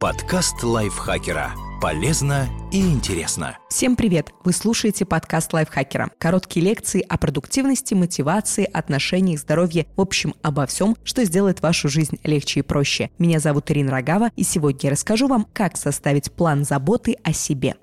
Подкаст лайфхакера. Полезно и интересно. Всем привет! Вы слушаете подкаст лайфхакера. Короткие лекции о продуктивности, мотивации, отношениях, здоровье, в общем, обо всем, что сделает вашу жизнь легче и проще. Меня зовут Ирина Рогава, и сегодня я расскажу вам, как составить план заботы о себе.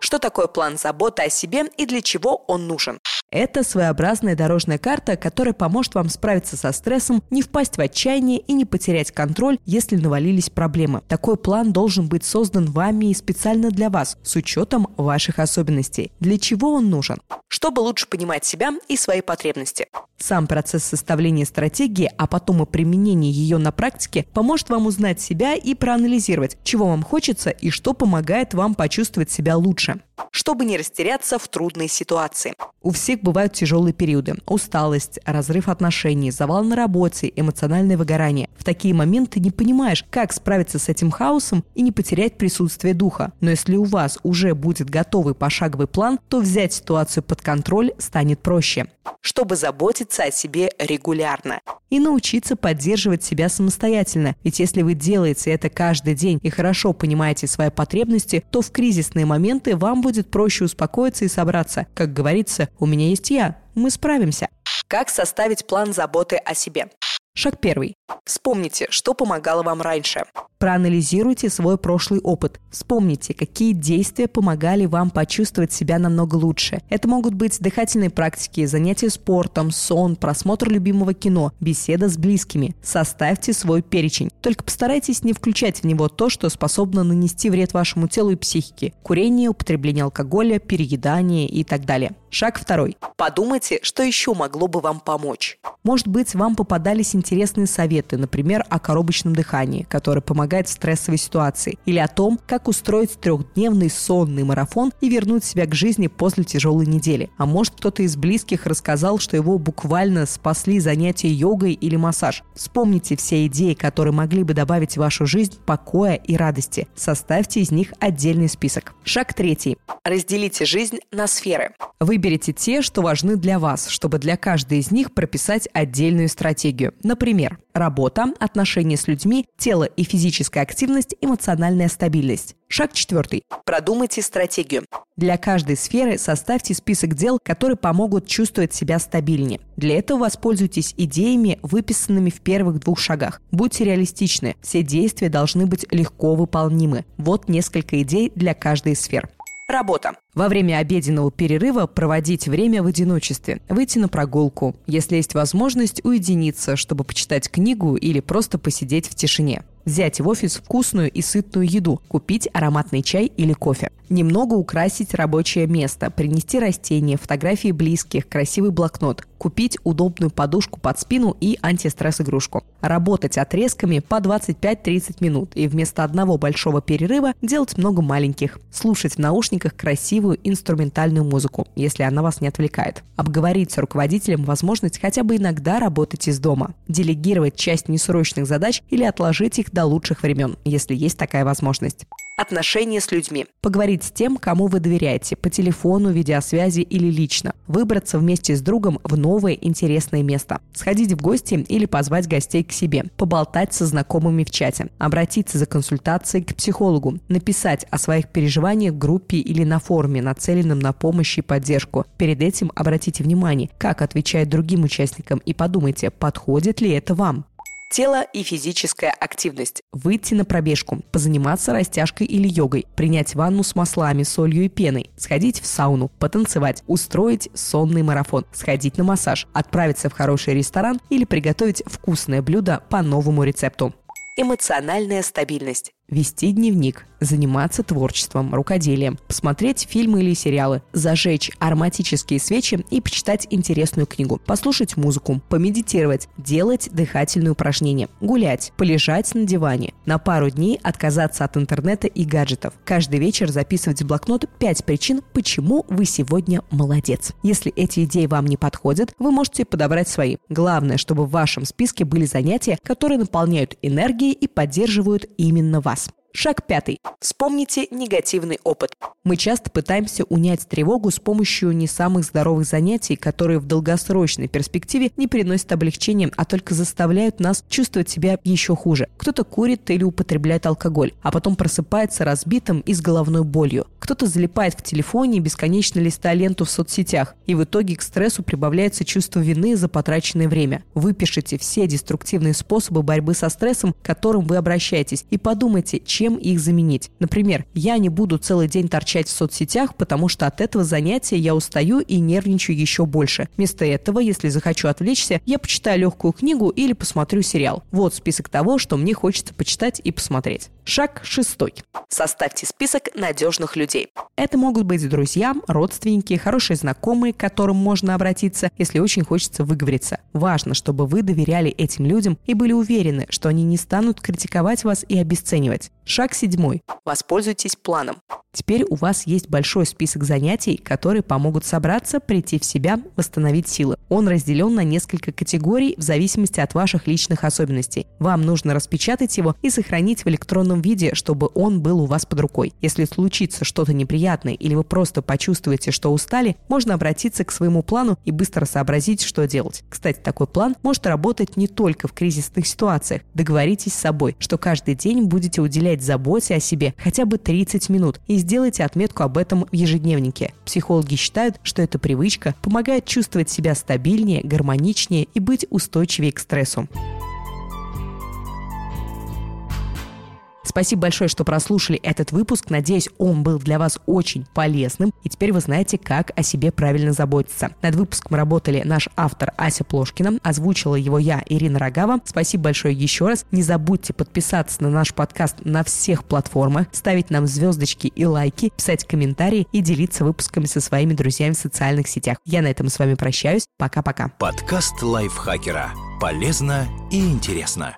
Что такое план заботы о себе и для чего он нужен? Это своеобразная дорожная карта, которая поможет вам справиться со стрессом, не впасть в отчаяние и не потерять контроль, если навалились проблемы. Такой план должен быть создан вами и специально для вас, с учетом ваших особенностей. Для чего он нужен? Чтобы лучше понимать себя и свои потребности. Сам процесс составления стратегии, а потом и применения ее на практике, поможет вам узнать себя и проанализировать, чего вам хочется и что помогает вам почувствовать себя лучше чтобы не растеряться в трудной ситуации. У всех бывают тяжелые периоды. Усталость, разрыв отношений, завал на работе, эмоциональное выгорание. В такие моменты не понимаешь, как справиться с этим хаосом и не потерять присутствие духа. Но если у вас уже будет готовый пошаговый план, то взять ситуацию под контроль станет проще чтобы заботиться о себе регулярно и научиться поддерживать себя самостоятельно. Ведь если вы делаете это каждый день и хорошо понимаете свои потребности, то в кризисные моменты вам будет проще успокоиться и собраться. Как говорится, у меня есть я, мы справимся. Как составить план заботы о себе? Шаг первый. Вспомните, что помогало вам раньше. Проанализируйте свой прошлый опыт. Вспомните, какие действия помогали вам почувствовать себя намного лучше. Это могут быть дыхательные практики, занятия спортом, сон, просмотр любимого кино, беседа с близкими. Составьте свой перечень. Только постарайтесь не включать в него то, что способно нанести вред вашему телу и психике. Курение, употребление алкоголя, переедание и так далее. Шаг второй. Подумайте, что еще могло бы вам помочь. Может быть, вам попадались интересные советы, например, о коробочном дыхании, которое помогает в стрессовой ситуации, или о том, как устроить трехдневный сонный марафон и вернуть себя к жизни после тяжелой недели. А может, кто-то из близких рассказал, что его буквально спасли занятия йогой или массаж. Вспомните все идеи, которые могли бы добавить в вашу жизнь покоя и радости. Составьте из них отдельный список. Шаг третий. Разделите жизнь на сферы. Выберите те, что важны для вас, чтобы для каждой из них прописать отдельную стратегию. Например, работа, отношения с людьми, тело и физическая активность, эмоциональная стабильность. Шаг четвертый. Продумайте стратегию. Для каждой сферы составьте список дел, которые помогут чувствовать себя стабильнее. Для этого воспользуйтесь идеями, выписанными в первых двух шагах. Будьте реалистичны. Все действия должны быть легко выполнимы. Вот несколько идей для каждой из сфер. Работа. Во время обеденного перерыва проводить время в одиночестве, выйти на прогулку, если есть возможность уединиться, чтобы почитать книгу или просто посидеть в тишине взять в офис вкусную и сытную еду, купить ароматный чай или кофе. Немного украсить рабочее место, принести растения, фотографии близких, красивый блокнот, купить удобную подушку под спину и антистресс-игрушку. Работать отрезками по 25-30 минут и вместо одного большого перерыва делать много маленьких. Слушать в наушниках красивую инструментальную музыку, если она вас не отвлекает. Обговорить с руководителем возможность хотя бы иногда работать из дома. Делегировать часть несрочных задач или отложить их до лучших времен, если есть такая возможность отношения с людьми. Поговорить с тем, кому вы доверяете, по телефону, видеосвязи или лично. Выбраться вместе с другом в новое интересное место. Сходить в гости или позвать гостей к себе. Поболтать со знакомыми в чате. Обратиться за консультацией к психологу. Написать о своих переживаниях в группе или на форуме, нацеленном на помощь и поддержку. Перед этим обратите внимание, как отвечает другим участникам и подумайте, подходит ли это вам. Тело и физическая активность. Выйти на пробежку, позаниматься растяжкой или йогой, принять ванну с маслами, солью и пеной, сходить в сауну, потанцевать, устроить сонный марафон, сходить на массаж, отправиться в хороший ресторан или приготовить вкусное блюдо по новому рецепту. Эмоциональная стабильность. Вести дневник, заниматься творчеством, рукоделием, посмотреть фильмы или сериалы, зажечь ароматические свечи и почитать интересную книгу, послушать музыку, помедитировать, делать дыхательные упражнения, гулять, полежать на диване, на пару дней отказаться от интернета и гаджетов, каждый вечер записывать в блокнот 5 причин, почему вы сегодня молодец. Если эти идеи вам не подходят, вы можете подобрать свои. Главное, чтобы в вашем списке были занятия, которые наполняют энергией и поддерживают именно вас. Шаг пятый. Вспомните негативный опыт. Мы часто пытаемся унять тревогу с помощью не самых здоровых занятий, которые в долгосрочной перспективе не приносят облегчения, а только заставляют нас чувствовать себя еще хуже. Кто-то курит или употребляет алкоголь, а потом просыпается разбитым и с головной болью. Кто-то залипает в телефоне бесконечно листая ленту в соцсетях, и в итоге к стрессу прибавляется чувство вины за потраченное время. Выпишите все деструктивные способы борьбы со стрессом, к которым вы обращаетесь, и подумайте, чем чем их заменить. Например, я не буду целый день торчать в соцсетях, потому что от этого занятия я устаю и нервничаю еще больше. Вместо этого, если захочу отвлечься, я почитаю легкую книгу или посмотрю сериал. Вот список того, что мне хочется почитать и посмотреть. Шаг шестой. Составьте список надежных людей. Это могут быть друзья, родственники, хорошие знакомые, к которым можно обратиться, если очень хочется выговориться. Важно, чтобы вы доверяли этим людям и были уверены, что они не станут критиковать вас и обесценивать. Шаг седьмой. Воспользуйтесь планом. Теперь у вас есть большой список занятий, которые помогут собраться, прийти в себя, восстановить силы. Он разделен на несколько категорий в зависимости от ваших личных особенностей. Вам нужно распечатать его и сохранить в электронном виде, чтобы он был у вас под рукой. Если случится что-то неприятное или вы просто почувствуете, что устали, можно обратиться к своему плану и быстро сообразить, что делать. Кстати, такой план может работать не только в кризисных ситуациях. Договоритесь с собой, что каждый день будете уделять заботе о себе хотя бы 30 минут и сделайте отметку об этом в ежедневнике. Психологи считают, что эта привычка помогает чувствовать себя стабильнее, гармоничнее и быть устойчивее к стрессу. Спасибо большое, что прослушали этот выпуск. Надеюсь, он был для вас очень полезным. И теперь вы знаете, как о себе правильно заботиться. Над выпуском работали наш автор Ася Плошкина. Озвучила его я, Ирина Рогава. Спасибо большое еще раз. Не забудьте подписаться на наш подкаст на всех платформах, ставить нам звездочки и лайки, писать комментарии и делиться выпусками со своими друзьями в социальных сетях. Я на этом с вами прощаюсь. Пока-пока. Подкаст лайфхакера. Полезно и интересно.